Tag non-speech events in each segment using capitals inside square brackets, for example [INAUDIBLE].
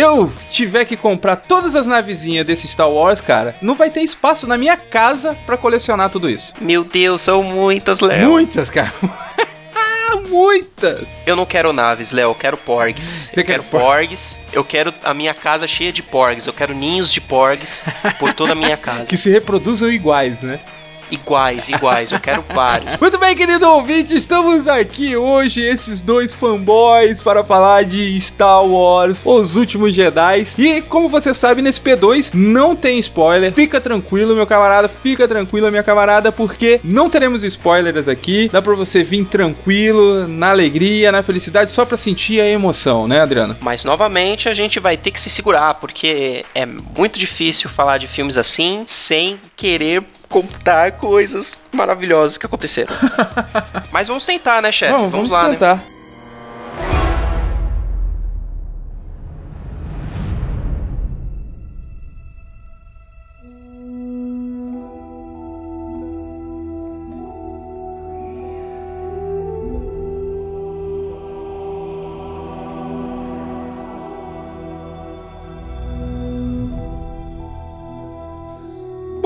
Eu tiver que comprar todas as navezinhas desse Star Wars, cara, não vai ter espaço na minha casa pra colecionar tudo isso. Meu Deus, são muitas, Léo. Muitas, cara. [LAUGHS] Muitas. Eu não quero naves, Léo, eu quero porgs. Você eu quer quero por- porgs. Eu quero a minha casa cheia de porgs. Eu quero ninhos de porgs por toda a minha [LAUGHS] casa. Que se reproduzam iguais, né? Iguais, iguais. Eu quero vários. Muito bem, querido ouvinte, estamos aqui hoje, esses dois fanboys, para falar de Star Wars, Os Últimos Jedi. E como você sabe, nesse P2 não tem spoiler. Fica tranquilo, meu camarada, fica tranquilo, minha camarada, porque não teremos spoilers aqui. Dá pra você vir tranquilo, na alegria, na felicidade, só pra sentir a emoção, né, Adriano? Mas novamente a gente vai ter que se segurar, porque é muito difícil falar de filmes assim sem querer contar coisas maravilhosas que aconteceram. [LAUGHS] Mas vamos tentar, né, chefe? Vamos, vamos, lá, né?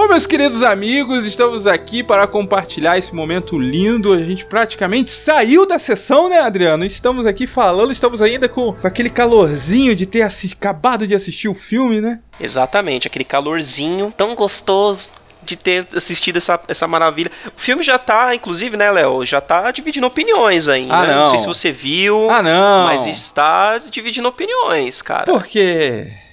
Bom, meus queridos amigos, estamos aqui para compartilhar esse momento lindo. A gente praticamente saiu da sessão, né, Adriano? Estamos aqui falando, estamos ainda com, aquele calorzinho de ter acabado de assistir o filme, né? Exatamente, aquele calorzinho tão gostoso de ter assistido essa, essa maravilha. O filme já tá, inclusive, né, Léo? Já tá dividindo opiniões ainda. Ah, não. sei se você viu. Ah, não. Mas está dividindo opiniões, cara. Porque.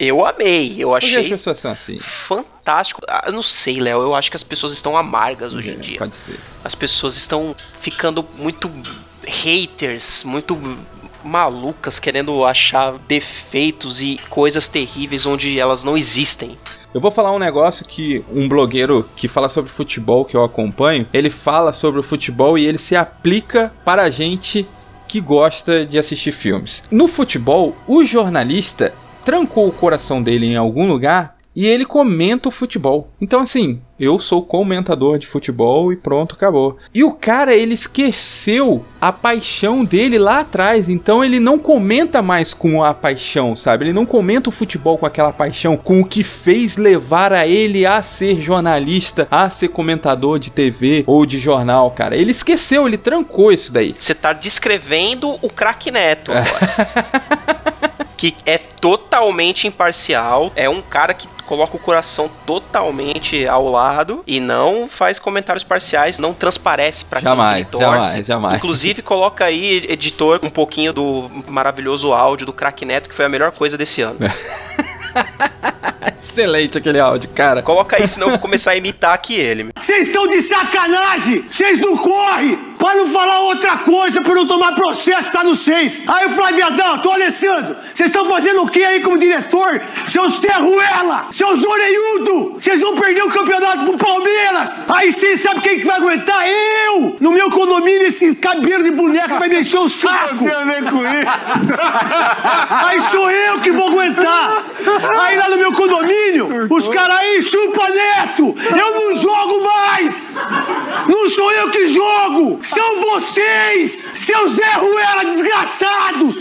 Eu amei, eu Por que as achei pessoas são assim? fantástico. Ah, eu não sei, Léo, eu acho que as pessoas estão amargas hoje em dia. É, Pode ser. As pessoas estão ficando muito haters, muito malucas, querendo achar defeitos e coisas terríveis onde elas não existem. Eu vou falar um negócio que um blogueiro que fala sobre futebol que eu acompanho, ele fala sobre o futebol e ele se aplica para a gente que gosta de assistir filmes. No futebol, o jornalista trancou o coração dele em algum lugar e ele comenta o futebol. Então assim, eu sou comentador de futebol e pronto, acabou. E o cara, ele esqueceu a paixão dele lá atrás, então ele não comenta mais com a paixão, sabe? Ele não comenta o futebol com aquela paixão, com o que fez levar a ele a ser jornalista, a ser comentador de TV ou de jornal, cara. Ele esqueceu, ele trancou isso daí. Você tá descrevendo o craque Neto agora. [LAUGHS] que é totalmente imparcial, é um cara que coloca o coração totalmente ao lado e não faz comentários parciais, não transparece pra Jamais, quem ele torce. jamais, jamais. Inclusive coloca aí, editor, um pouquinho do maravilhoso áudio do craque Neto, que foi a melhor coisa desse ano. [LAUGHS] Excelente aquele áudio, cara. Coloca aí, senão eu vou começar a imitar aqui ele. Vocês estão de sacanagem! Vocês não correm! Pra não falar outra coisa, pra não tomar processo, tá no seis. Aí o Flaviadão, tô Alessandro, vocês estão fazendo o que aí como diretor? Seus Serruela! Seus orelhudo! Vocês vão perder o campeonato pro Palmeiras! Aí vocês sabem quem que vai aguentar? Eu! No meu condomínio, esse cabelo de boneca vai me encher o saco! [LAUGHS] Aí sou eu que vou aguentar! Aí lá no meu condomínio, os caras aí chupa neto! Eu não jogo mais! Não sou eu que jogo! São vocês! Seus Zé Ruela desgraçados!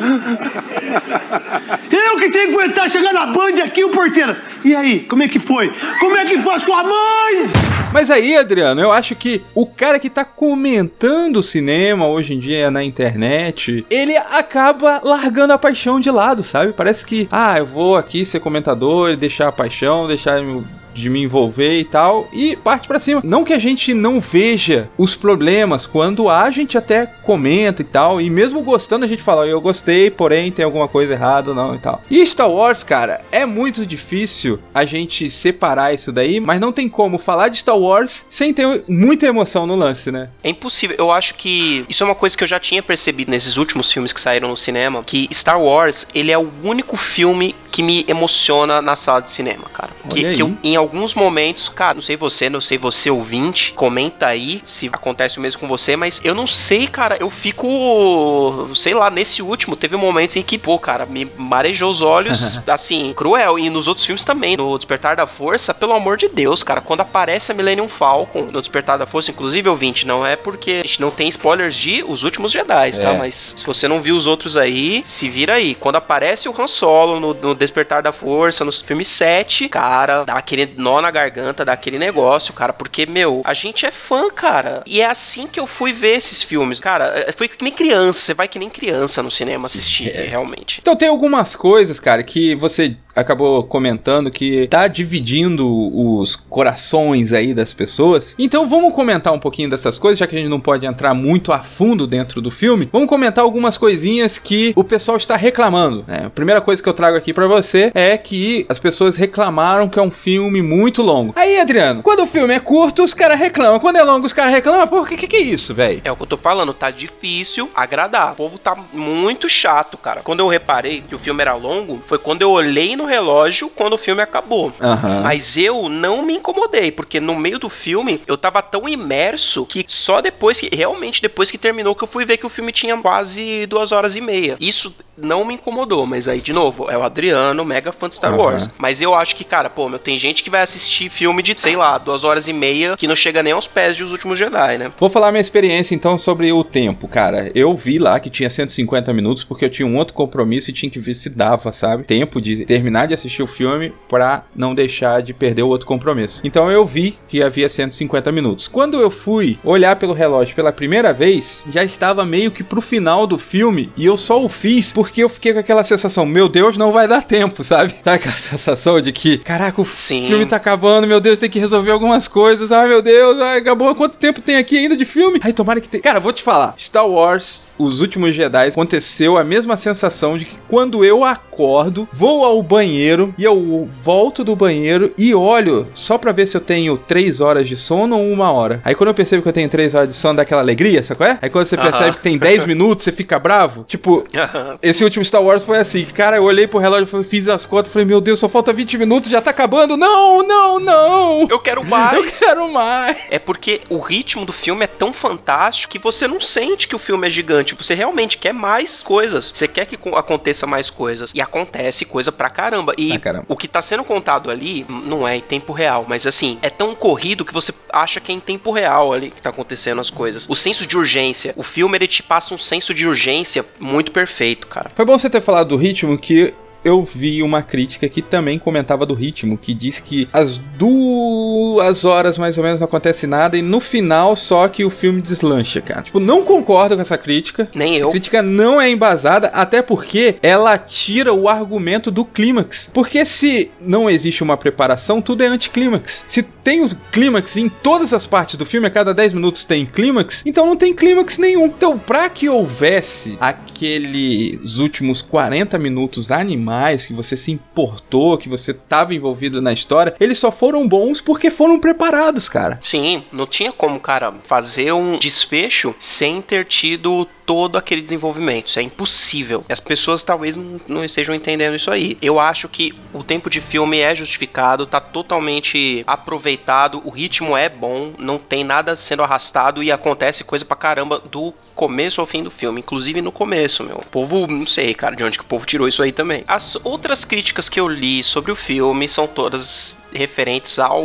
Eu que tenho que aguentar chegar na Band aqui, o porteiro. E aí, como é que foi? Como é que foi a sua mãe? Mas aí, Adriano, eu acho que o cara que tá comentando o cinema hoje em dia na internet, ele acaba largando a paixão de lado, sabe? Parece que, ah, eu vou aqui ser comentador deixar a paixão, deixar de me envolver e tal, e parte para cima. Não que a gente não veja os problemas, quando há, a gente até comenta e tal, e mesmo gostando, a gente fala, eu gostei, porém tem alguma coisa errada não e tal. E Star Wars, cara, é muito difícil a gente separar isso daí, mas não tem como falar de Star Wars sem ter muita emoção no lance, né? É impossível. Eu acho que isso é uma coisa que eu já tinha percebido nesses últimos filmes que saíram no cinema, que Star Wars, ele é o único filme que me emociona na sala de cinema, cara. Que, que eu, em alguns momentos, cara, não sei você, não sei você ouvinte, comenta aí se acontece o mesmo com você, mas eu não sei, cara, eu fico, sei lá, nesse último teve momentos em que, pô, cara, me marejou os olhos, [LAUGHS] assim, cruel. E nos outros filmes também, no Despertar da Força, pelo amor de Deus, cara, quando aparece a Millennium Falcon no Despertar da Força, inclusive, ouvinte, não é porque a gente não tem spoilers de Os Últimos Jedi, tá? é. Mas se você não viu os outros aí, se vira aí. Quando aparece o Han Solo no, no Despertar da Força, no filme 7, cara, dá aquele nó na garganta, dá aquele negócio, cara, porque, meu, a gente é fã, cara. E é assim que eu fui ver esses filmes. Cara, é, foi que nem criança, você vai que nem criança no cinema assistir, [LAUGHS] é. realmente. Então tem algumas coisas, cara, que você acabou comentando que tá dividindo os corações aí das pessoas. Então vamos comentar um pouquinho dessas coisas, já que a gente não pode entrar muito a fundo dentro do filme. Vamos comentar algumas coisinhas que o pessoal está reclamando. Né? A primeira coisa que eu trago aqui para você é que as pessoas reclamaram que é um filme muito longo. Aí, Adriano, quando o filme é curto, os caras reclamam. Quando é longo, os caras reclamam. Por que, que que é isso, velho? É o que eu tô falando, tá difícil agradar. O povo tá muito chato, cara. Quando eu reparei que o filme era longo, foi quando eu olhei no relógio quando o filme acabou. Uhum. Mas eu não me incomodei, porque no meio do filme eu tava tão imerso que só depois que, realmente depois que terminou, que eu fui ver que o filme tinha quase duas horas e meia. Isso não me incomodou, mas aí, de novo, é o Adriano, mega fã de Star uhum. Wars. Mas eu acho que, cara, pô, meu, tem gente que vai assistir filme de, sei lá, duas horas e meia que não chega nem aos pés de Os Últimos Jedi, né? Vou falar minha experiência então sobre o tempo, cara. Eu vi lá que tinha 150 minutos porque eu tinha um outro compromisso e tinha que ver se dava, sabe? Tempo de terminar de assistir o filme para não deixar de perder o outro compromisso. Então eu vi que havia 150 minutos. Quando eu fui olhar pelo relógio pela primeira vez, já estava meio que pro final do filme e eu só o fiz porque eu fiquei com aquela sensação, meu Deus, não vai dar tempo, sabe? [LAUGHS] Sabe aquela sensação de que, caraca, o Sim. filme tá acabando, meu Deus, tem que resolver algumas coisas. Ai, meu Deus, ai, acabou. Quanto tempo tem aqui ainda de filme? Ai, tomara que tenha. Cara, vou te falar. Star Wars, Os Últimos Jedi, aconteceu a mesma sensação de que quando eu acordo, vou ao banheiro e eu volto do banheiro e olho só pra ver se eu tenho 3 horas de sono ou uma hora. Aí quando eu percebo que eu tenho 3 horas de sono, dá aquela alegria, sabe qual é? Aí quando você uh -huh. percebe que tem 10 [LAUGHS] minutos, você fica bravo. Tipo, uh -huh. esse último Star Wars foi assim. Cara, eu olhei pro relógio, fiz as contas, falei, meu Deus, só falta 20 minutos, já tá acabando. Não, não, não. Eu quero mais. Eu quero mais. É porque o ritmo do filme é tão fantástico que você não sente que o filme é gigante. Você realmente quer mais coisas. Você quer que aconteça mais coisas. E acontece coisa pra caramba. E ah, caramba. o que tá sendo contado ali não é em tempo real, mas assim, é tão corrido que você acha que é em tempo real ali que tá acontecendo as coisas. O senso de urgência. O filme ele te passa um senso de urgência muito perfeito, cara. Foi bom você ter falado do ritmo que eu vi uma crítica que também comentava do ritmo, que diz que as duas horas mais ou menos não acontece nada e no final só que o filme deslancha, cara. Tipo, não concordo com essa crítica. Nem eu. A crítica não é embasada, até porque ela tira o argumento do clímax. Porque se não existe uma preparação, tudo é anticlímax. Se tem o clímax em todas as partes do filme, a cada 10 minutos tem clímax, então não tem clímax nenhum. Então, pra que houvesse aqueles últimos 40 minutos animados que você se importou, que você estava envolvido na história, eles só foram bons porque foram preparados, cara. Sim, não tinha como, cara, fazer um desfecho sem ter tido todo aquele desenvolvimento. Isso é impossível. As pessoas talvez não, não, estejam entendendo isso aí. Eu acho que o tempo de filme é justificado, tá totalmente aproveitado, o ritmo é bom, não tem nada sendo arrastado e acontece coisa pra caramba do começo ao fim do filme, inclusive no começo, meu. O povo, não sei, cara, de onde que o povo tirou isso aí também. As outras críticas que eu li sobre o filme são todas referentes ao,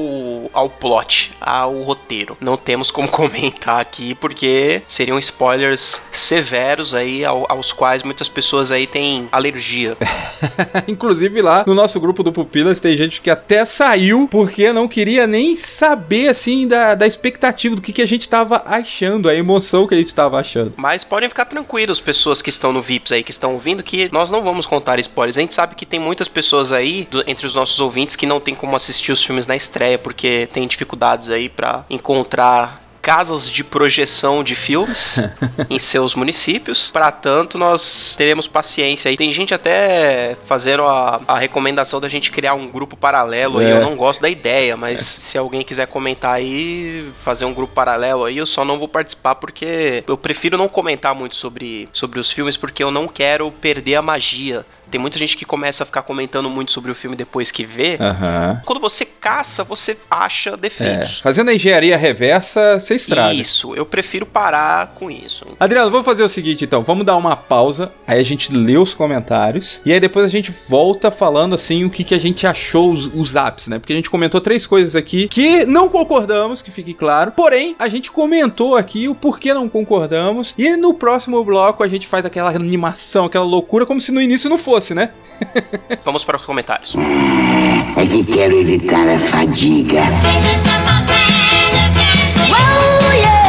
ao plot, ao roteiro. Não temos como [LAUGHS] comentar aqui porque seriam spoilers severos aí ao, aos quais muitas pessoas aí têm alergia. [LAUGHS] Inclusive lá no nosso grupo do Pupilas tem gente que até saiu porque não queria nem saber assim da, da expectativa do que, que a gente tava achando, a emoção que a gente tava achando. Mas podem ficar tranquilos, pessoas que estão no VIPs aí, que estão ouvindo, que nós não vamos contar spoilers. A gente sabe que tem muitas pessoas aí, do, entre os nossos ouvintes, que não tem como assistir assistir os filmes na estreia, porque tem dificuldades aí para encontrar casas de projeção de filmes [LAUGHS] em seus municípios. Para tanto, nós teremos paciência. E tem gente até fazendo a, a recomendação da gente criar um grupo paralelo. É. E eu não gosto da ideia, mas é. se alguém quiser comentar aí, fazer um grupo paralelo aí, eu só não vou participar porque eu prefiro não comentar muito sobre, sobre os filmes porque eu não quero perder a magia tem muita gente que começa a ficar comentando muito sobre o filme depois que vê. Uhum. Quando você caça, você acha defeitos. É. Fazendo a engenharia reversa, você estraga. Isso, eu prefiro parar com isso. Adriano, vamos fazer o seguinte então, vamos dar uma pausa, aí a gente lê os comentários, e aí depois a gente volta falando assim o que, que a gente achou os, os apps, né? Porque a gente comentou três coisas aqui que não concordamos, que fique claro, porém, a gente comentou aqui o porquê não concordamos, e no próximo bloco a gente faz aquela animação, aquela loucura, como se no início não fosse fosse, né? Vamos para os comentários. É que quero evitar a fadiga. Muito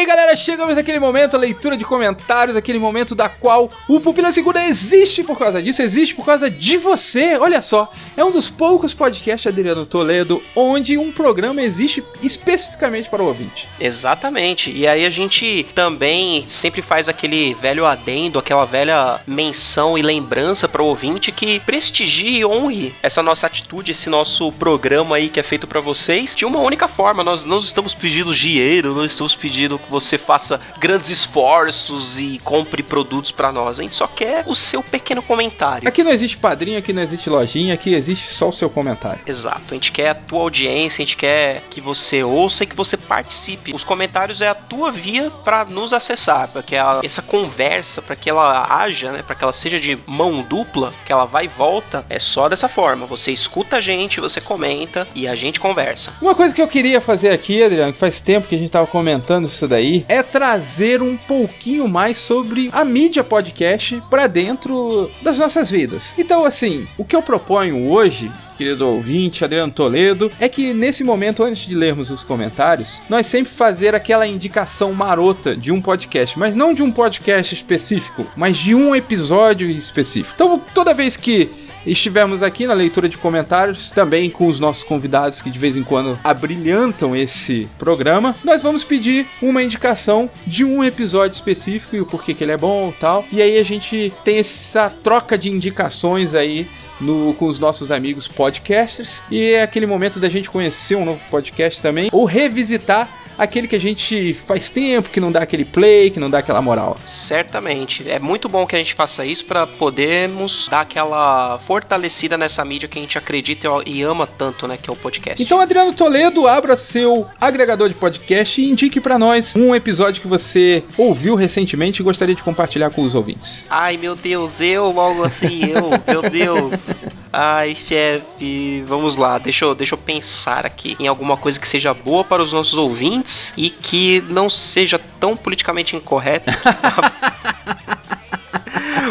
bem, galera, chegamos naquele momento, a leitura de comentários, aquele momento da qual o Pupila Segunda existe por causa disso, existe por causa de você. Olha só, é um dos poucos podcasts, Adriano Toledo, onde um programa existe especificamente para o ouvinte. Exatamente, e aí a gente também sempre faz aquele velho adendo, aquela velha menção e lembrança para o ouvinte que prestigie e honre essa nossa atitude, esse nosso programa aí que é feito para vocês de uma única forma. Nós não estamos pedindo dinheiro, não estamos pedindo você faça grandes esforços e compre produtos para nós. A gente só quer o seu pequeno comentário. Aqui não existe padrinho, aqui não existe lojinha, aqui existe só o seu comentário. Exato. A gente quer a tua audiência, a gente quer que você ouça e que você participe. Os comentários é a tua via para nos acessar, para que a, essa conversa, para que ela haja, né, para que ela seja de mão dupla, que ela vai e volta, é só dessa forma. Você escuta a gente, você comenta e a gente conversa. Uma coisa que eu queria fazer aqui, Adriano, que faz tempo que a gente tava comentando isso daí é trazer um pouquinho mais sobre a mídia podcast para dentro das nossas vidas. Então, assim, o que eu proponho hoje querido ouvinte, Adriano Toledo, é que nesse momento, antes de lermos os comentários, nós sempre fazer aquela indicação marota de um podcast, mas não de um podcast específico, mas de um episódio específico. Então, toda vez que Estivemos aqui na leitura de comentários, também com os nossos convidados que de vez em quando abrilhantam esse programa. Nós vamos pedir uma indicação de um episódio específico e o porquê que ele é bom tal. E aí a gente tem essa troca de indicações aí no, com os nossos amigos podcasters. E é aquele momento da gente conhecer um novo podcast também, ou revisitar aquele que a gente faz tempo que não dá aquele play, que não dá aquela moral. Certamente. É muito bom que a gente faça isso para podermos dar aquela fortalecida nessa mídia que a gente acredita e ama tanto, né, que é o podcast. Então, Adriano Toledo, abra seu agregador de podcast e indique para nós um episódio que você ouviu recentemente e gostaria de compartilhar com os ouvintes. Ai, meu Deus, eu logo assim, eu, meu Deus. [LAUGHS] Ai, chefe, vamos lá, deixa eu, deixa eu pensar aqui em alguma coisa que seja boa para os nossos ouvintes e que não seja tão politicamente incorreta. [LAUGHS]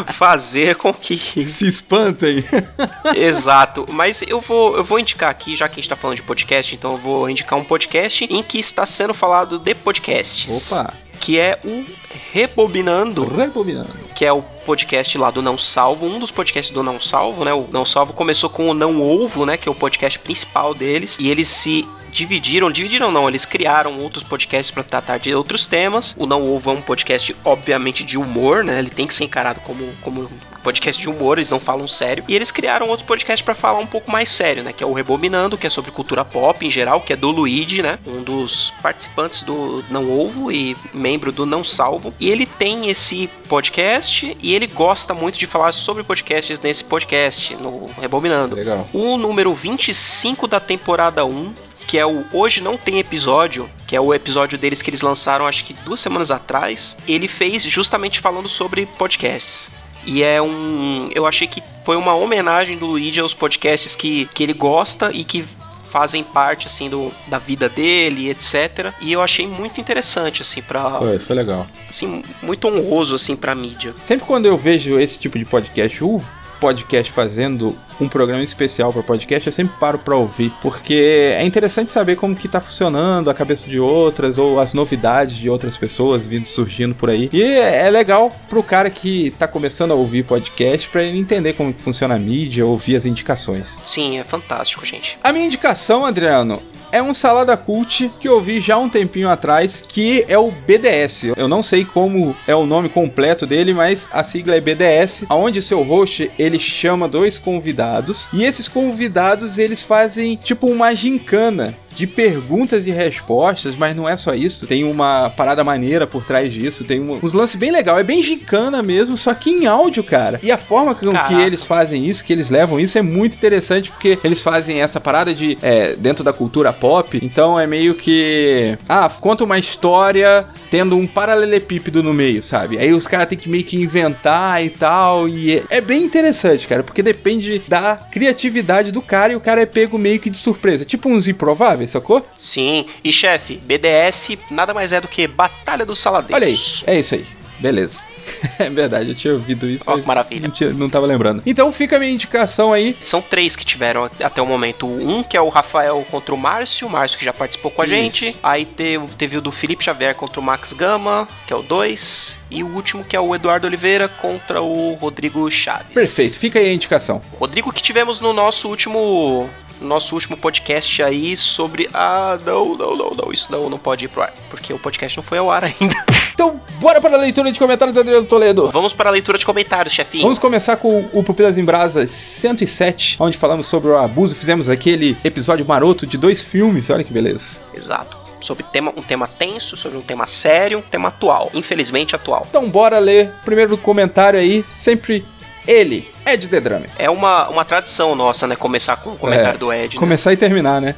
[LAUGHS] fazer com que se espantem. [LAUGHS] Exato, mas eu vou eu vou indicar aqui, já que a gente tá falando de podcast, então eu vou indicar um podcast em que está sendo falado de podcasts. Opa que é o Rebobinando. Rebobinando. Que é o podcast lá do Não Salvo, um dos podcasts do Não Salvo, né? O Não Salvo começou com o Não Ovo, né? Que é o podcast principal deles. E eles se dividiram, dividiram não, eles criaram outros podcasts para tratar de outros temas. O Não Ovo é um podcast, obviamente, de humor, né? Ele tem que ser encarado como, como podcast de humor, eles não falam sério. E eles criaram outros podcasts para falar um pouco mais sério, né? Que é o Rebobinando, que é sobre cultura pop em geral, que é do Luigi, né? Um dos participantes do Não Ovo e membro do Não Salvo. E ele tem esse podcast e ele gosta muito de falar sobre podcasts nesse podcast, no Rebobinando. Legal. O número 25 da temporada 1 que é o Hoje Não Tem Episódio, que é o episódio deles que eles lançaram acho que duas semanas atrás, ele fez justamente falando sobre podcasts. E é um. Eu achei que foi uma homenagem do Luigi aos podcasts que, que ele gosta e que fazem parte assim do, da vida dele, etc. E eu achei muito interessante assim para Foi, foi legal. Assim, muito honroso assim para mídia. Sempre quando eu vejo esse tipo de podcast, uh, podcast fazendo um programa especial para podcast, eu sempre paro para ouvir, porque é interessante saber como que tá funcionando a cabeça de outras ou as novidades de outras pessoas vindo surgindo por aí. E é legal pro cara que tá começando a ouvir podcast para ele entender como funciona a mídia, ouvir as indicações. Sim, é fantástico, gente. A minha indicação, Adriano, é um salada cult que eu vi já um tempinho atrás, que é o BDS. Eu não sei como é o nome completo dele, mas a sigla é BDS, aonde seu host ele chama dois convidados e esses convidados eles fazem tipo uma gincana de perguntas e respostas, mas não é só isso. Tem uma parada maneira por trás disso, tem um, uns lances bem legal. É bem gincana mesmo, só que em áudio, cara. E a forma com Caraca. que eles fazem isso, que eles levam isso, é muito interessante, porque eles fazem essa parada de é, dentro da cultura pop. Então é meio que. Ah, conta uma história tendo um paralelepípedo no meio, sabe? Aí os caras têm que meio que inventar e tal. E é, é bem interessante, cara, porque depende da criatividade do cara e o cara é pego meio que de surpresa. Tipo uns improváveis, sacou? Sim. E chefe, BDS nada mais é do que Batalha dos Saladeiros. Olha aí, é isso aí. Beleza. [LAUGHS] é verdade, eu tinha ouvido isso. Oh, que maravilha. Não, tinha, não tava lembrando. Então fica a minha indicação aí. São três que tiveram até o momento. Um que é o Rafael contra o Márcio, o Márcio que já participou com a isso. gente. Aí teve, teve o do Felipe Xavier contra o Max Gama, que é o 2. E o último que é o Eduardo Oliveira contra o Rodrigo Chaves. Perfeito, fica aí a indicação. Rodrigo que tivemos no nosso último nosso último podcast aí sobre. Ah, não, não, não, não. Isso não, não pode ir pro ar. Porque o podcast não foi ao ar ainda. [LAUGHS] Então, bora para a leitura de comentários, Adriano Toledo. Vamos para a leitura de comentários, chefinho. Vamos começar com o Pupilas em Brasas 107, onde falamos sobre o abuso. Fizemos aquele episódio maroto de dois filmes. Olha que beleza. Exato sobre tema, um tema tenso, sobre um tema sério, um tema atual, infelizmente atual. Então bora ler primeiro comentário aí, sempre ele, Ed The Drummer. É uma, uma tradição nossa, né? Começar com o comentário é, do Ed. Né? Começar né? e terminar, né?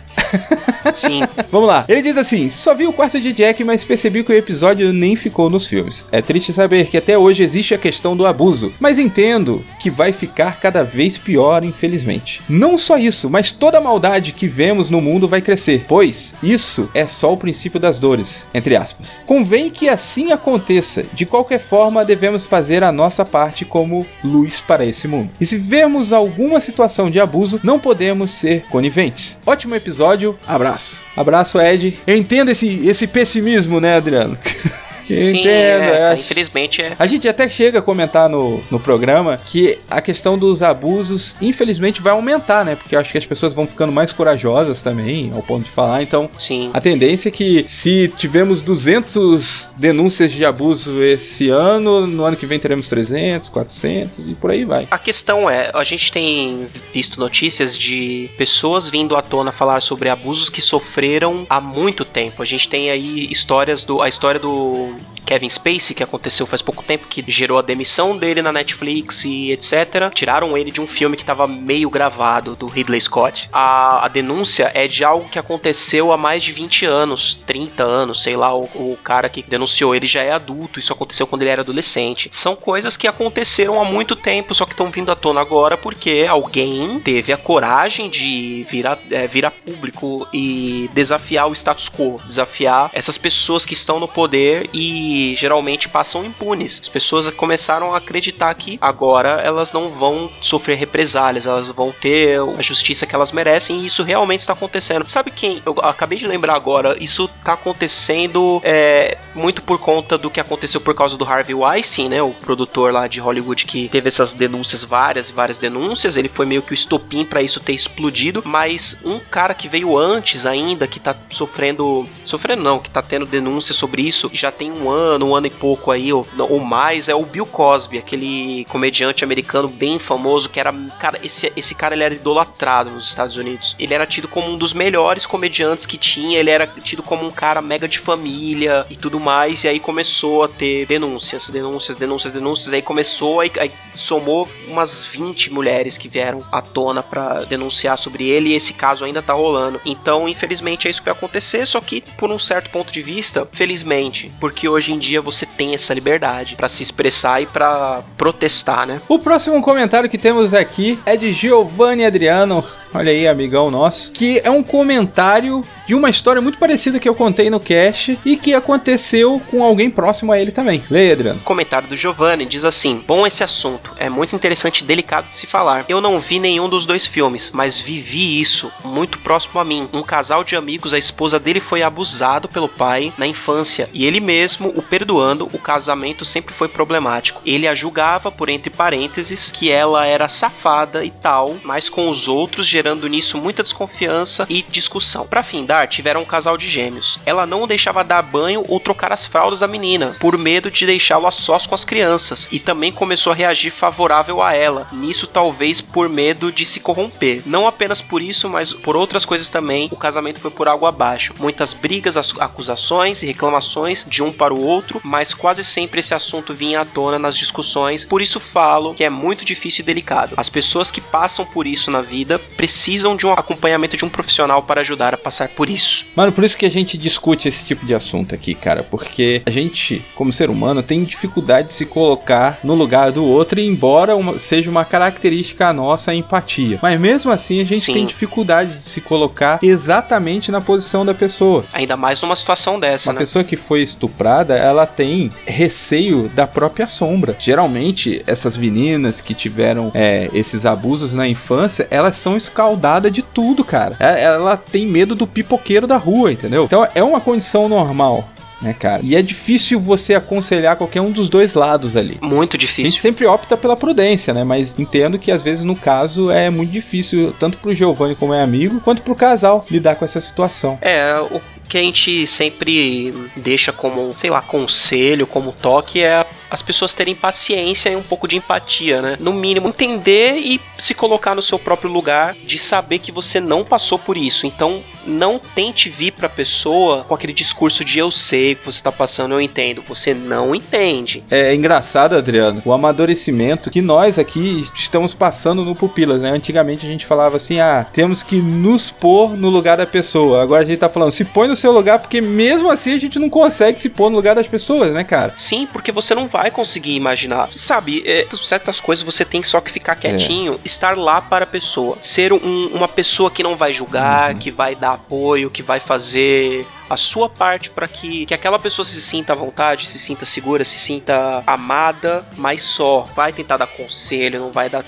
Sim. [LAUGHS] Vamos lá. Ele diz assim: só vi o quarto de Jack, mas percebi que o episódio nem ficou nos filmes. É triste saber que até hoje existe a questão do abuso, mas entendo que vai ficar cada vez pior, infelizmente. Não só isso, mas toda a maldade que vemos no mundo vai crescer, pois isso é só o princípio das dores, entre aspas. Convém que assim aconteça. De qualquer forma, devemos fazer a nossa parte como luz para esse mundo. E se vemos alguma situação de abuso, não podemos ser coniventes. Ótimo episódio, abraço. Abraço, Ed. Eu entendo esse, esse pessimismo, né, Adriano? [LAUGHS] Sim, entendo. É, infelizmente é. A gente até chega a comentar no, no programa que a questão dos abusos, infelizmente, vai aumentar, né? Porque eu acho que as pessoas vão ficando mais corajosas também, ao ponto de falar. Então, Sim. a tendência é que se tivermos 200 denúncias de abuso esse ano, no ano que vem teremos 300, 400 e por aí vai. A questão é, a gente tem visto notícias de pessoas vindo à tona falar sobre abusos que sofreram há muito tempo. A gente tem aí histórias do a história do Kevin Spacey, que aconteceu faz pouco tempo, que gerou a demissão dele na Netflix e etc. Tiraram ele de um filme que estava meio gravado, do Ridley Scott. A, a, denúncia é de algo que aconteceu há mais de 20 anos, 30 anos, sei lá, o, o cara que denunciou ele já é adulto, isso aconteceu quando ele era adolescente. São coisas que aconteceram há muito tempo, só que estão vindo à tona agora porque alguém teve a coragem de vir a, é, vir a público e desafiar o status quo, desafiar essas pessoas que estão no poder e geralmente passam impunes. As pessoas começaram a acreditar que agora elas não vão sofrer represálias, elas vão ter a justiça que elas merecem e isso realmente está acontecendo. Sabe quem? Eu acabei de lembrar agora, isso está acontecendo é, muito por conta do que aconteceu por causa do Harvey Weinstein, né? O produtor lá de Hollywood que teve essas denúncias, várias e várias denúncias. Ele foi meio que o estopim para isso ter explodido, mas um cara que veio antes ainda, que tá sofrendo. Sofrendo não, que tá tendo denúncia sobre isso, já tem um ano ano, um ano e pouco aí, ou, ou mais, é o Bill Cosby, aquele comediante americano bem famoso, que era. Cara, esse, esse cara ele era idolatrado nos Estados Unidos. Ele era tido como um dos melhores comediantes que tinha, ele era tido como um cara mega de família e tudo mais, e aí começou a ter denúncias, denúncias, denúncias, denúncias, aí começou, aí, aí somou umas 20 mulheres que vieram à tona para denunciar sobre ele, e esse caso ainda tá rolando. Então, infelizmente, é isso que vai acontecer, só que por um certo ponto de vista, felizmente, porque hoje em dia você tem essa liberdade para se expressar e para protestar, né? O próximo comentário que temos aqui é de Giovanni Adriano olha aí, amigão nosso, que é um comentário de uma história muito parecida que eu contei no cast e que aconteceu com alguém próximo a ele também. Leia, Adriano. Comentário do Giovanni diz assim: Bom esse assunto, é muito interessante e delicado de se falar. Eu não vi nenhum dos dois filmes, mas vivi isso muito próximo a mim. Um casal de amigos, a esposa dele foi abusado pelo pai na infância e ele mesmo, o perdoando, o casamento sempre foi problemático. Ele a julgava, por entre parênteses, que ela era safada e tal, mas com os outros gerando nisso muita desconfiança e discussão. Para findar, tiveram um casal de gêmeos. Ela não o deixava dar banho ou trocar as fraldas da menina, por medo de deixá-lo a sós com as crianças, e também começou a reagir favorável a ela. Nisso talvez por medo de se corromper. Não apenas por isso, mas por outras coisas também, o casamento foi por água abaixo. Muitas brigas, acusações e reclamações de um para o outro, mas quase sempre esse assunto vinha à tona nas discussões. Por isso falo que é muito difícil e delicado. As pessoas que passam por isso na vida precisam de um acompanhamento de um profissional para ajudar a passar por isso. Mano, por isso que a gente discute esse tipo de assunto aqui, cara, porque a gente, como ser humano, tem dificuldade de se colocar no lugar do outro, embora uma, seja uma característica nossa a empatia. Mas mesmo assim, a gente Sim. tem dificuldade de se colocar exatamente na posição da pessoa. Ainda mais numa situação dessa, uma né? pessoa que foi estuprada, ela tem receio da própria sombra. Geralmente, essas meninas que tiveram é, esses abusos na infância, elas são escaldadas de tudo, cara. É, ela tem medo do pipoqueiro da rua, entendeu? Então é uma condição normal né, cara? E é difícil você aconselhar qualquer um dos dois lados ali. Muito difícil. A gente sempre opta pela prudência, né? Mas entendo que às vezes no caso é muito difícil, tanto pro Giovanni como é amigo, quanto pro casal lidar com essa situação. É, o que a gente sempre deixa como, sei lá, conselho, como toque é as pessoas terem paciência e um pouco de empatia, né? No mínimo, entender e se colocar no seu próprio lugar de saber que você não passou por isso. Então, não tente vir pra pessoa com aquele discurso de eu sei o que você tá passando, eu entendo. Você não entende. É, é engraçado, Adriano, o amadurecimento que nós aqui estamos passando no Pupilas, né? Antigamente a gente falava assim, ah, temos que nos pôr no lugar da pessoa. Agora a gente tá falando, se põe no seu lugar, porque mesmo assim a gente não consegue se pôr no lugar das pessoas, né, cara? Sim, porque você não vai vai conseguir imaginar. Sabe, é, certas coisas você tem só que ficar quietinho, é. estar lá para a pessoa. Ser um, uma pessoa que não vai julgar, uhum. que vai dar apoio, que vai fazer a sua parte para que, que aquela pessoa se sinta à vontade, se sinta segura, se sinta amada, mas só. Vai tentar dar conselho, não vai dar,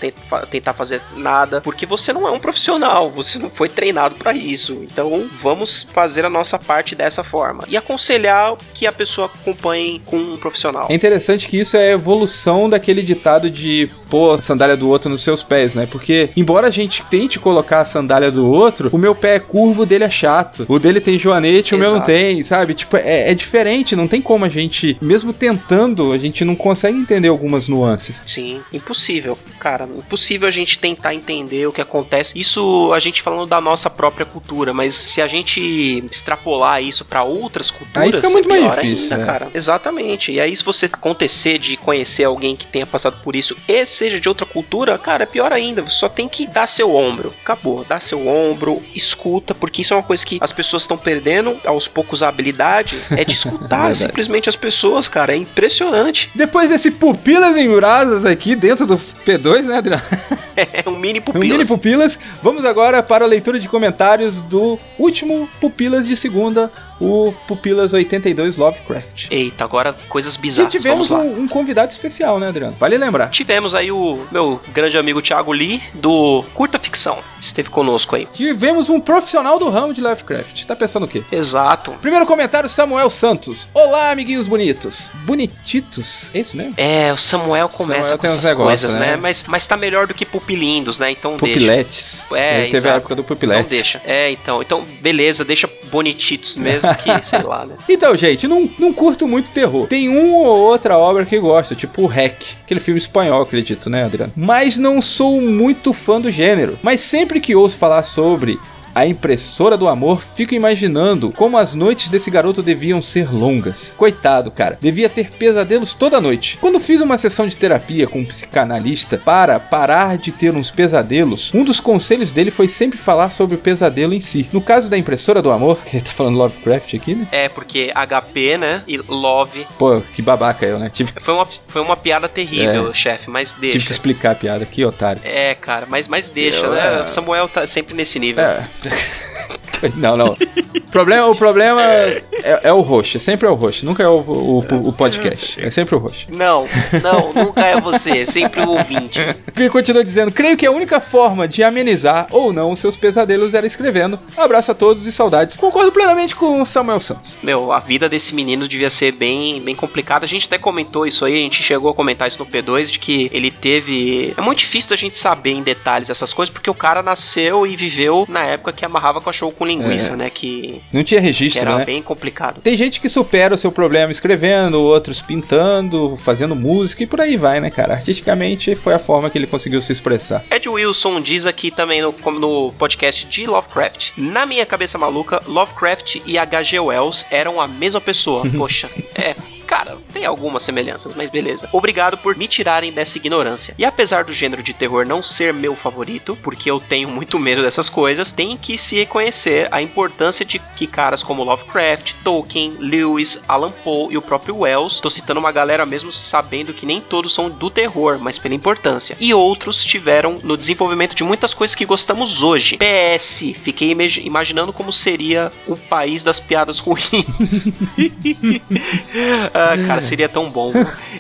tentar fazer nada, porque você não é um profissional, você não foi treinado para isso. Então vamos fazer a nossa parte dessa forma. E aconselhar que a pessoa acompanhe com um profissional. É interessante que isso é a evolução daquele ditado de pôr a sandália do outro nos seus pés, né? Porque, embora a gente tente colocar a sandália do outro, o meu pé é curvo, o dele é chato. O dele tem joanete, o meu não tem, sabe? Tipo, é, é, diferente, não tem como a gente, mesmo tentando, a gente não consegue entender algumas nuances. Sim, impossível, cara. Impossível a gente tentar entender o que acontece. Isso a gente falando da nossa própria cultura, mas se a gente extrapolar isso para outras culturas, aí fica muito é mais difícil, ainda, é. cara. Exatamente. E aí, se você acontecer de conhecer alguém que tenha passado por isso e seja de outra cultura, cara, é pior ainda. Você só tem que dar seu ombro. Acabou. Dá seu ombro, escuta, porque isso é uma coisa que as pessoas estão perdendo aos aos poucos a habilidade é de escutar [LAUGHS] é simplesmente as pessoas, cara. É impressionante. Depois desse pupilas em brasas aqui dentro do P2, né, Adriano? [LAUGHS] É, um mini pupilas. Um mini pupilas. Vamos agora para a leitura de comentários do último pupilas de segunda, o Pupilas 82 Lovecraft. Eita, agora coisas bizarras. E tivemos um, um, convidado especial, né, Adriano? Vale lembrar. Tivemos aí o meu grande amigo Thiago Lee, do Curta Ficção. Esteve conosco aí. Tivemos um profissional do ramo de Lovecraft. Tá pensando o quê? Exato. Primeiro comentário, Samuel Santos. Olá, amiguinhos bonitos. Bonititos? É isso mesmo? É, o Samuel começa Samuel com essas coisas, né? né? Mas, mas tá melhor do que pupilindos, né? Então Pupiletes. deixa. É, Ele teve exato. a época do pupiletes. Então deixa. É, então. Então, beleza, deixa bonititos mesmo que, [LAUGHS] sei lá, né? Então, gente, não, não curto muito terror. Tem uma ou outra obra que gosto, tipo o Hack, aquele filme espanhol, acredito, né, Adriano? Mas não sou muito fã do gênero. Mas sempre que ouço falar sobre A impressora do amor, fico imaginando como as noites desse garoto deviam ser longas. Coitado, cara, devia ter pesadelos toda noite. Quando fiz uma sessão de terapia com um psicanalista para parar de ter uns pesadelos, um dos conselhos dele foi sempre falar sobre o pesadelo em si. No caso da impressora do amor, [LAUGHS] ele tá falando Lovecraft aqui, né? É, porque HP, né? E Love. Pô, que babaca eu, né? Tive, Foi uma, foi uma piada terrível, É. chefe, mas tive que deixa. explicar a piada aqui, otário. É, cara, mas, mas deixa, Eu, né? é. Samuel tá sempre nesse nível. É. [LAUGHS] não, não. O problema, o problema é, é o host, sempre é o host, nunca é o, o, o podcast. É sempre o host. Não, não, nunca é você, é sempre o ouvinte. Ele continua dizendo: Creio que a única forma de amenizar ou não os seus pesadelos era escrevendo. Abraço a todos e saudades. Concordo plenamente com o Samuel Santos. Meu, a vida desse menino devia ser bem, bem complicada. A gente até comentou isso aí, a gente chegou a comentar isso no P2, de que ele teve. É muito difícil da gente saber em detalhes essas coisas, porque o cara nasceu e viveu na época que amarrava cachorro com linguiça, É. né? Que, Não tinha que registro, era né? bem complicado. Tem gente que supera o seu problema escrevendo, outros pintando, fazendo música e por aí vai, né, cara? Artisticamente foi a forma que ele conseguiu se expressar. Ed Wilson diz aqui também no, no podcast de Lovecraft. Na minha cabeça maluca, Lovecraft e H.G. Wells eram a mesma pessoa. [LAUGHS] Poxa, é. Cara, tem algumas semelhanças, mas beleza. Obrigado por me tirarem dessa ignorância. E apesar do gênero de terror não ser meu favorito, porque eu tenho muito medo dessas coisas, tem que se reconhecer a importância de que caras como Lovecraft, Tolkien, Lewis, Alan Poe e o próprio Wells, tô citando uma galera mesmo sabendo que nem todos são do terror, mas pela importância. E outros tiveram no desenvolvimento de muitas coisas que gostamos hoje. PS, fiquei imag- imaginando como seria o país das piadas ruins. [LAUGHS] [LAUGHS] ah, cara, seria tão bom.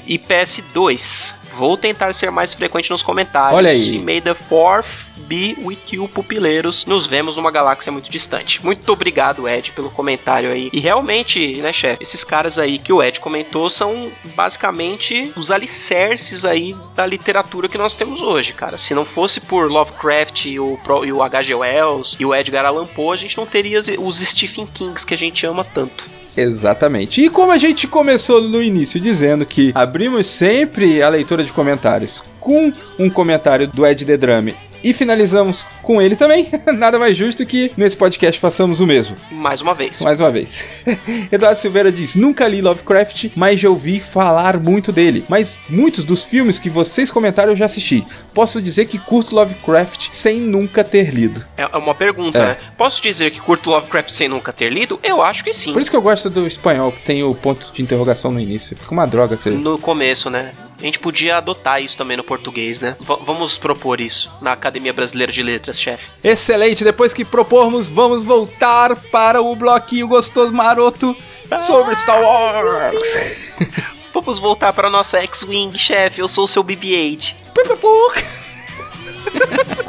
E PS2, vou tentar ser mais frequente nos comentários. Olha aí. E may the fourth be with you, pupileiros. Nos vemos numa galáxia muito distante. Muito obrigado, Ed, pelo comentário aí. E realmente, né, chefe, esses caras aí que o Ed comentou são basicamente os alicerces aí da literatura que nós temos hoje, cara. Se não fosse por Lovecraft e o, Pro- e o H.G. Wells e o Edgar Allan Poe, a gente não teria os Stephen Kings que a gente ama tanto. Exatamente. E como a gente começou no início dizendo que abrimos sempre a leitura de comentários com um comentário do Ed The Drame e finalizamos com ele também, [LAUGHS] nada mais justo que nesse podcast façamos o mesmo. Mais uma vez. Mais uma vez. [LAUGHS] Eduardo Silveira diz: Nunca li Lovecraft, mas já ouvi falar muito dele. Mas muitos dos filmes que vocês comentaram eu já assisti. Posso dizer que curto Lovecraft sem nunca ter lido. É é uma pergunta, É. né? Posso dizer que curto Lovecraft sem nunca ter lido? Eu acho que sim. Por isso que eu gosto do espanhol, que tem o ponto de interrogação no início. Fica uma droga você. No começo, né? A gente podia adotar isso também no português, né? V- vamos propor isso na Academia Brasileira de Letras, chefe. Excelente, depois que propormos, vamos voltar para o bloquinho gostoso maroto sobre Star Wars. [LAUGHS] Vamos voltar para nossa X-Wing, chefe. Eu sou o seu BB-8. [LAUGHS]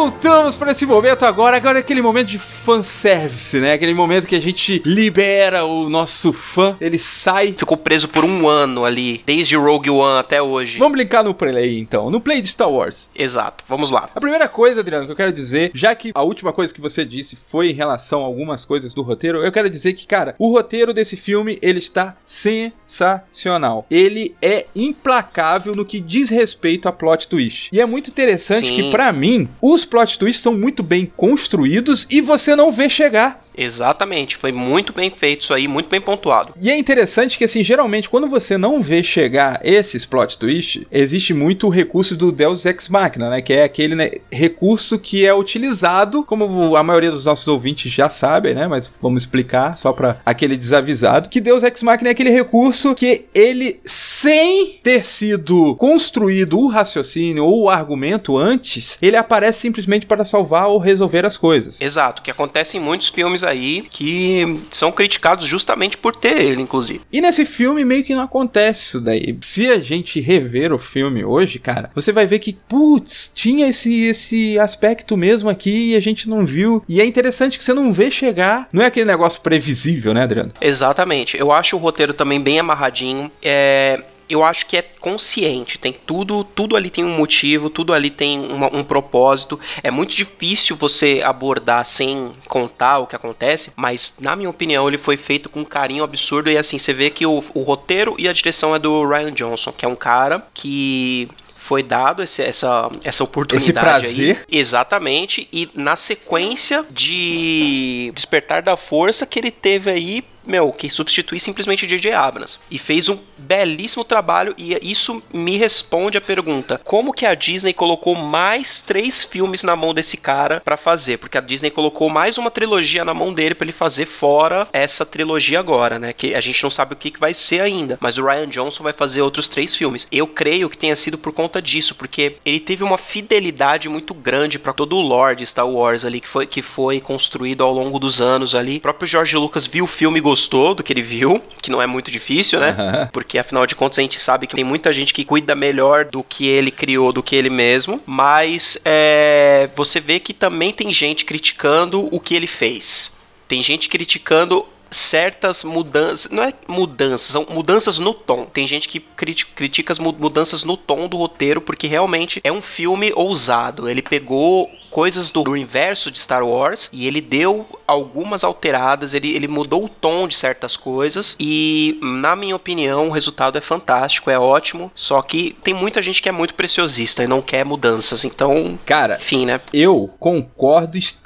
voltamos para esse momento agora. Agora é aquele momento de fanservice, né? Aquele momento que a gente libera o nosso fã, ele sai. Ficou preso por um ano ali, desde Rogue One até hoje. Vamos brincar no play então, no play de Star Wars. Exato, vamos lá. A primeira coisa, Adriano, que eu quero dizer, já que a última coisa que você disse foi em relação a algumas coisas do roteiro, eu quero dizer que, cara, o roteiro desse filme, ele está sensacional. Ele é implacável no que diz respeito a plot twist. E é muito interessante Sim. que, pra mim, os plot twists são muito bem construídos e você não vê chegar. Exatamente, foi muito bem feito isso aí, muito bem pontuado. E é interessante que, assim, geralmente, quando você não vê chegar esses plot twist, existe muito o recurso do Deus Ex Machina, né? Que é aquele né, recurso que é utilizado, como a maioria dos nossos ouvintes já sabem, né? Mas vamos explicar só para aquele desavisado, que Deus Ex Machina é aquele recurso que ele, sem ter sido construído o raciocínio ou o argumento antes, ele aparece simplesmente para salvar ou resolver as coisas. Exato, que acontece em muitos filmes aí que são criticados justamente por ter ele, inclusive. E nesse filme meio que não acontece isso daí. Se a gente rever o filme hoje, cara, você vai ver que, putz, tinha esse, esse aspecto mesmo aqui e a gente não viu. E é interessante que você não vê chegar. Não é aquele negócio previsível, né, Adriano? Exatamente. Eu acho o roteiro também bem amarradinho. É. Eu acho que é consciente, tem tudo, tudo ali tem um motivo, tudo ali tem uma- um propósito. É muito difícil você abordar sem contar o que acontece, mas na minha opinião ele foi feito com um carinho absurdo e assim você vê que o, o roteiro e a direção é do Ryan Johnson, que é um cara que foi dado esse- essa, essa oportunidade prazer. aí. Exatamente, e na sequência de Despertar da Força que ele teve aí, meu, que substitui simplesmente J.J. Abrams. E fez um belíssimo trabalho, e isso me responde a pergunta: como que a Disney colocou mais três filmes na mão desse cara pra fazer? Porque a Disney colocou mais uma trilogia na mão dele pra ele fazer fora essa trilogia agora, né? Que a gente não sabe o que, que vai ser ainda. Mas o Ryan Johnson vai fazer outros três filmes. Eu creio que tenha sido por conta disso, porque ele teve uma fidelidade muito grande pra todo o lore de Star Wars ali que foi, que foi construído ao longo dos anos ali. O próprio George Lucas viu o filme e gostou do que ele viu, que não é muito difícil, né? Porque afinal de contas a gente sabe que tem muita gente que cuida melhor do que ele criou do que ele mesmo. Mas é, você vê que também tem gente criticando o que ele fez. Tem gente criticando certas mudanças, não é mudanças, são mudanças no tom. Tem gente que criti- critica as mu- mudanças no tom do roteiro porque realmente é um filme ousado. Ele pegou coisas do universo de Star Wars e ele deu algumas alteradas, ele, ele mudou o tom de certas coisas e, na minha opinião, o resultado é fantástico, é ótimo, só que tem muita gente que é muito preciosista e não quer mudanças, então, Cara, enfim, né? eu concordo extremamente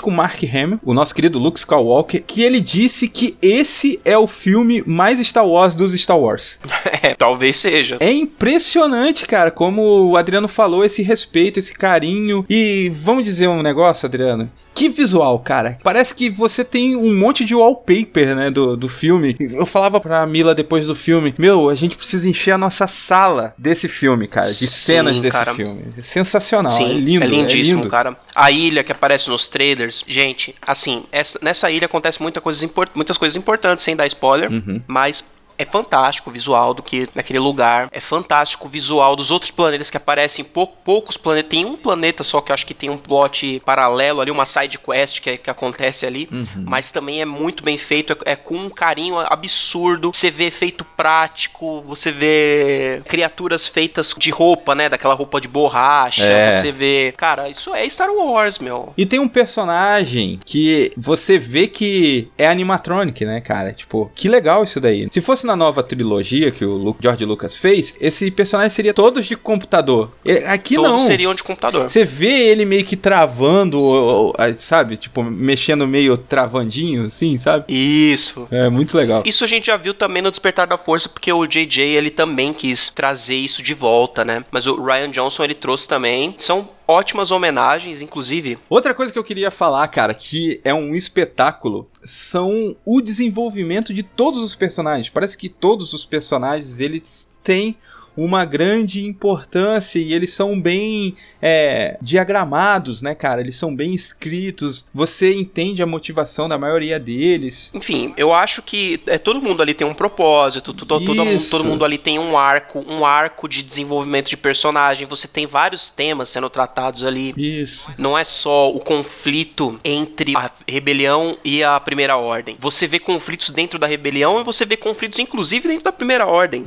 com o Mark Hamill, o nosso querido Luke Skywalker, que ele disse que esse é o filme mais Star Wars dos Star Wars. [LAUGHS] É, talvez seja. É impressionante, cara, como o Adriano falou, esse respeito, esse carinho. E vamos dizer um negócio, Adriano? Que visual, cara. Parece que você tem um monte de wallpaper, né, do, do filme. Eu falava pra Mila depois do filme, meu, a gente precisa encher a nossa sala desse filme, cara, de Sim, cenas desse cara. filme. É sensacional, Sim, é lindo, é lindíssimo, lindo. cara. A ilha que aparece nos trailers, gente, assim, essa- nessa ilha acontece muita coisa muitas coisas importantes, sem dar spoiler, Uhum. mas é fantástico o visual do que naquele lugar. É fantástico o visual dos outros planetas que aparecem. Pou, poucos planetas. Tem um planeta só que eu acho que tem um plot paralelo ali, uma side quest que, que acontece ali. Uhum. Mas também é muito bem feito. É, é com um carinho absurdo. Você vê efeito prático. Você vê criaturas feitas de roupa, né? Daquela roupa de borracha. É. Você vê. Cara, isso é Star Wars, meu. E tem um personagem que você vê que é animatronic, né, cara? Tipo, que legal isso daí. Se fosse na nova trilogia que o George Lucas fez, esse personagem seria todos de computador. Aqui Todos não. seriam de computador. Você vê ele meio que travando, sabe? Tipo, mexendo meio travandinho, assim, sabe? Isso. É muito legal. Isso a gente já viu também no Despertar da Força, porque o JJ ele também quis trazer isso de volta, né? Mas o Ryan Johnson ele trouxe também. São ótimas homenagens, inclusive. Outra coisa que eu queria falar, cara, que é um espetáculo, são o desenvolvimento de todos os personagens. Parece que todos os personagens eles têm uma grande importância e eles são bem é, diagramados, né, cara? Eles são bem escritos. Você entende a motivação da maioria deles. Enfim, eu acho que é, todo mundo ali tem um propósito, to- to- todo, mundo, todo mundo ali tem um arco, um arco de desenvolvimento de personagem. Você tem vários temas sendo tratados ali. Isso. Não é só o conflito entre a rebelião e a primeira ordem. Você vê conflitos dentro da rebelião e você vê conflitos, inclusive, dentro da primeira ordem.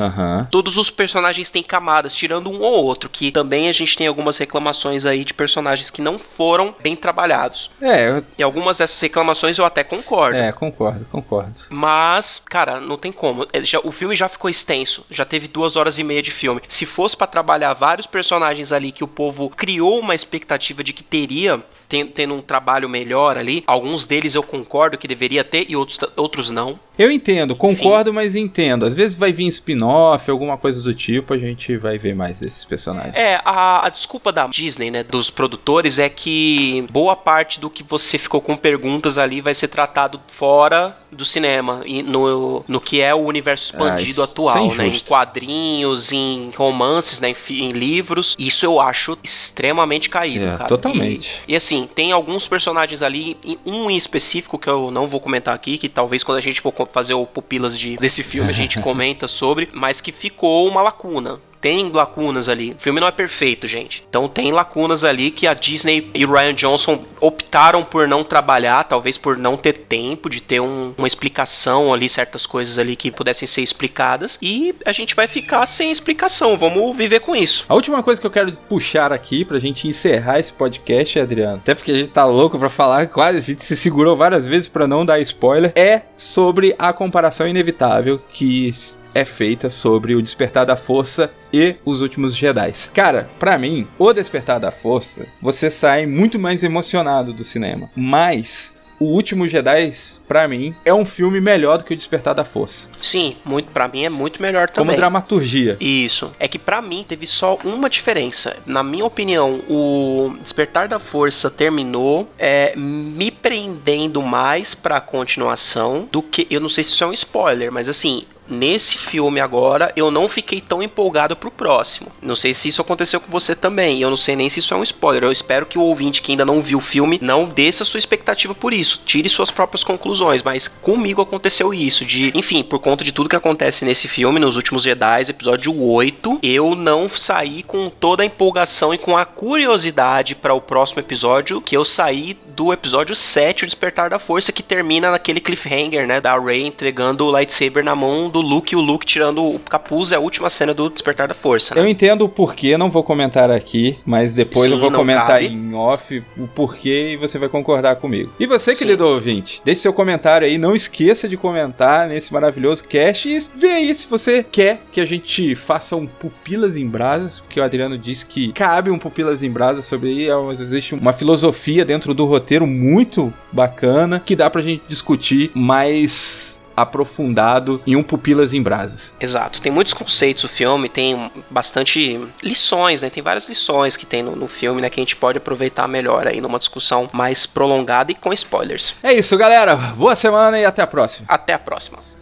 Todos os personagens têm camadas, tirando um ou outro, que também a gente tem algumas reclamações aí de personagens que não foram bem trabalhados. É, eu- E algumas dessas reclamações eu até concordo. é, concordo, concordo. Mas, cara, não tem como. É, já- o filme já ficou extenso. Já teve duas horas e meia de filme. Se fosse pra trabalhar vários personagens ali que o povo criou uma expectativa de que teria, ten- tendo um trabalho melhor ali, alguns deles eu concordo que deveria ter e outros, outros não. Eu entendo, concordo, mas entendo. Às vezes vai vir spin-off, alguma coisa do tipo, a gente vai ver mais desses personagens. É, a, a desculpa da Disney, né, dos produtores, é que boa parte do que você ficou com perguntas ali vai ser tratado fora do cinema, e no, no que é o universo expandido Ah, atual, né? Em quadrinhos, em romances, né? Em, em livros. Isso eu acho extremamente caído, É, cara. totalmente. E, e assim, tem alguns personagens ali, um em específico que eu não vou comentar aqui, que talvez quando a gente for fazer o pupilas de, desse filme a gente [LAUGHS] comenta sobre, mas que ficou uma lacuna. Tem lacunas ali. O filme não é perfeito, gente. Então tem lacunas ali que a Disney e o Ryan Johnson optaram por não trabalhar, talvez por não ter tempo de ter um- uma explicação ali, certas coisas ali que pudessem ser explicadas. E a gente vai ficar sem explicação. Vamos viver com isso. A última coisa que eu quero puxar aqui pra gente encerrar esse podcast, Adriano, até porque a gente tá louco pra falar, quase a gente se segurou várias vezes pra não dar spoiler, é sobre a comparação inevitável que é feita sobre o Despertar da Força e os Últimos Jedi. Cara, pra mim, o Despertar da Força, você sai muito mais emocionado do cinema, mas o Último Jedi, pra mim, é um filme melhor do que o Despertar da Força, Sim, muito para mim é muito melhor também. como dramaturgia. Isso. É que pra mim teve só uma diferença. Na minha opinião, o Despertar da Força terminou é, me prendendo mais pra continuação do que. Eu não sei se isso é um spoiler, mas assim. Nesse filme agora, eu não fiquei tão empolgado pro próximo. Não sei se isso aconteceu com você também. Eu não sei nem se isso é um spoiler. Eu espero que o ouvinte que ainda não viu o filme não desça sua expectativa por isso. Tire suas próprias conclusões. Mas comigo aconteceu isso. De, enfim, por conta de tudo que acontece nesse filme, nos últimos Jedi, episódio 8, eu não saí com toda a empolgação e com a curiosidade para o próximo episódio que eu saí do episódio 7, o Despertar da Força, que termina naquele cliffhanger, né? Da Rey entregando o lightsaber na mão do Luke e o Luke tirando o capuz. É a última cena do Despertar da Força, né? Eu entendo o porquê, não vou comentar aqui, mas depois Sim, eu vou comentar cabe. em off o porquê e você vai concordar comigo. E você, Sim. querido ouvinte, deixe seu comentário aí, não esqueça de comentar nesse maravilhoso cast e vê aí se você quer que a gente faça um Pupilas em Brasas, porque o Adriano disse que cabe um Pupilas em Brasas sobre aí, é, existe uma filosofia dentro do roteiro muito bacana que dá pra gente discutir mais aprofundado em um Pupilas em Brasas. Exato. Tem muitos conceitos o filme, tem bastante lições, né? Tem várias lições que tem no, no filme, né? Que a gente pode aproveitar melhor aí numa discussão mais prolongada e com spoilers. É isso, galera. Boa semana e até a próxima. Até a próxima.